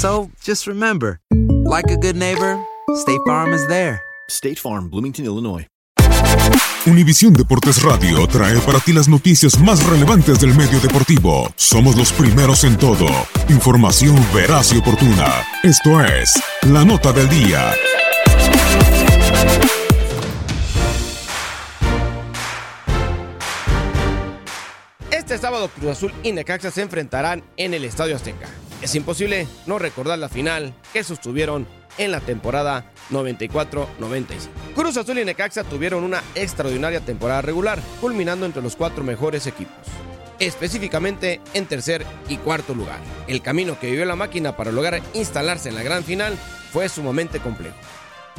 So just remember, like a good neighbor, State Farm is there. State Farm, Bloomington, Illinois. Univisión Deportes Radio trae para ti las noticias más relevantes del medio deportivo. Somos los primeros en todo. Información veraz y oportuna. Esto es La Nota del Día. Este sábado Cruz Azul y Necaxa se enfrentarán en el Estadio Azteca. Es imposible no recordar la final que sostuvieron en la temporada 94-95. Cruz Azul y Necaxa tuvieron una extraordinaria temporada regular, culminando entre los cuatro mejores equipos, específicamente en tercer y cuarto lugar. El camino que vivió la máquina para lograr instalarse en la gran final fue sumamente complejo,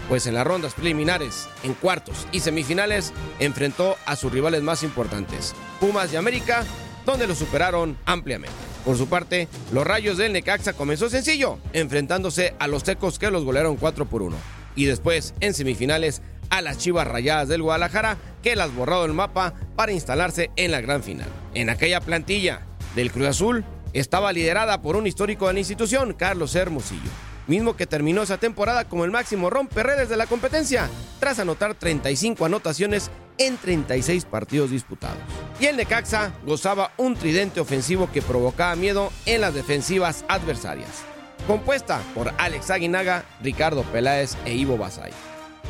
pues en las rondas preliminares, en cuartos y semifinales, enfrentó a sus rivales más importantes, Pumas y América, donde lo superaron ampliamente. Por su parte, los Rayos del Necaxa comenzó sencillo, enfrentándose a los Tecos que los golearon 4 por 1. Y después, en semifinales, a las Chivas Rayadas del Guadalajara, que las borrado el mapa para instalarse en la gran final. En aquella plantilla del Cruz Azul estaba liderada por un histórico de la institución, Carlos Hermosillo, mismo que terminó esa temporada como el máximo romperredes de la competencia, tras anotar 35 anotaciones en 36 partidos disputados. Y el Necaxa gozaba un tridente ofensivo que provocaba miedo en las defensivas adversarias, compuesta por Alex Aguinaga, Ricardo Peláez e Ivo Basay.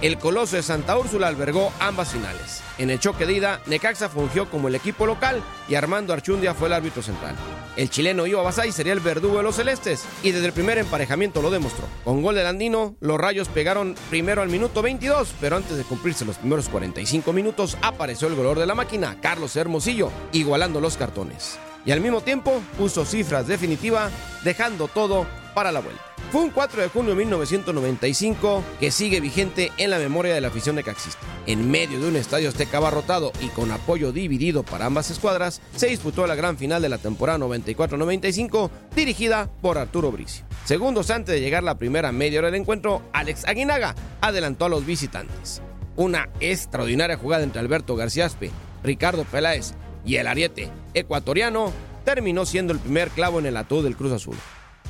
El Coloso de Santa Úrsula albergó ambas finales. En el choque de ida, Necaxa fungió como el equipo local y Armando Archundia fue el árbitro central. El chileno Ivo Basay sería el verdugo de los celestes y desde el primer emparejamiento lo demostró. Con gol del andino, los rayos pegaron primero al minuto 22, pero antes de cumplirse los primeros 45 minutos apareció el golor de la máquina, Carlos Hermosillo, igualando los cartones. Y al mismo tiempo puso cifras definitivas, dejando todo para la vuelta. Fue un 4 de junio de 1995 que sigue vigente en la memoria de la afición de Caxista. En medio de un estadio azteca abarrotado y con apoyo dividido para ambas escuadras, se disputó la gran final de la temporada 94-95 dirigida por Arturo Bricio. Segundos antes de llegar la primera media hora del encuentro, Alex Aguinaga adelantó a los visitantes. Una extraordinaria jugada entre Alberto Garciaspe, Ricardo Peláez y el ariete ecuatoriano terminó siendo el primer clavo en el ataúd del Cruz Azul.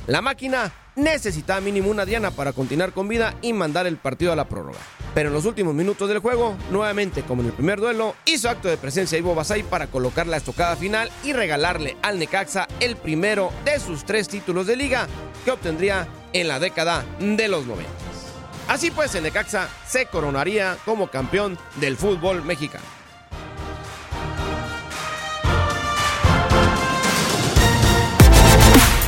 La máquina necesitaba mínimo una diana para continuar con vida y mandar el partido a la prórroga. Pero en los últimos minutos del juego, nuevamente como en el primer duelo, hizo acto de presencia Ivo Basay para colocar la estocada final y regalarle al Necaxa el primero de sus tres títulos de liga que obtendría en la década de los 90. Así pues, el Necaxa se coronaría como campeón del fútbol mexicano.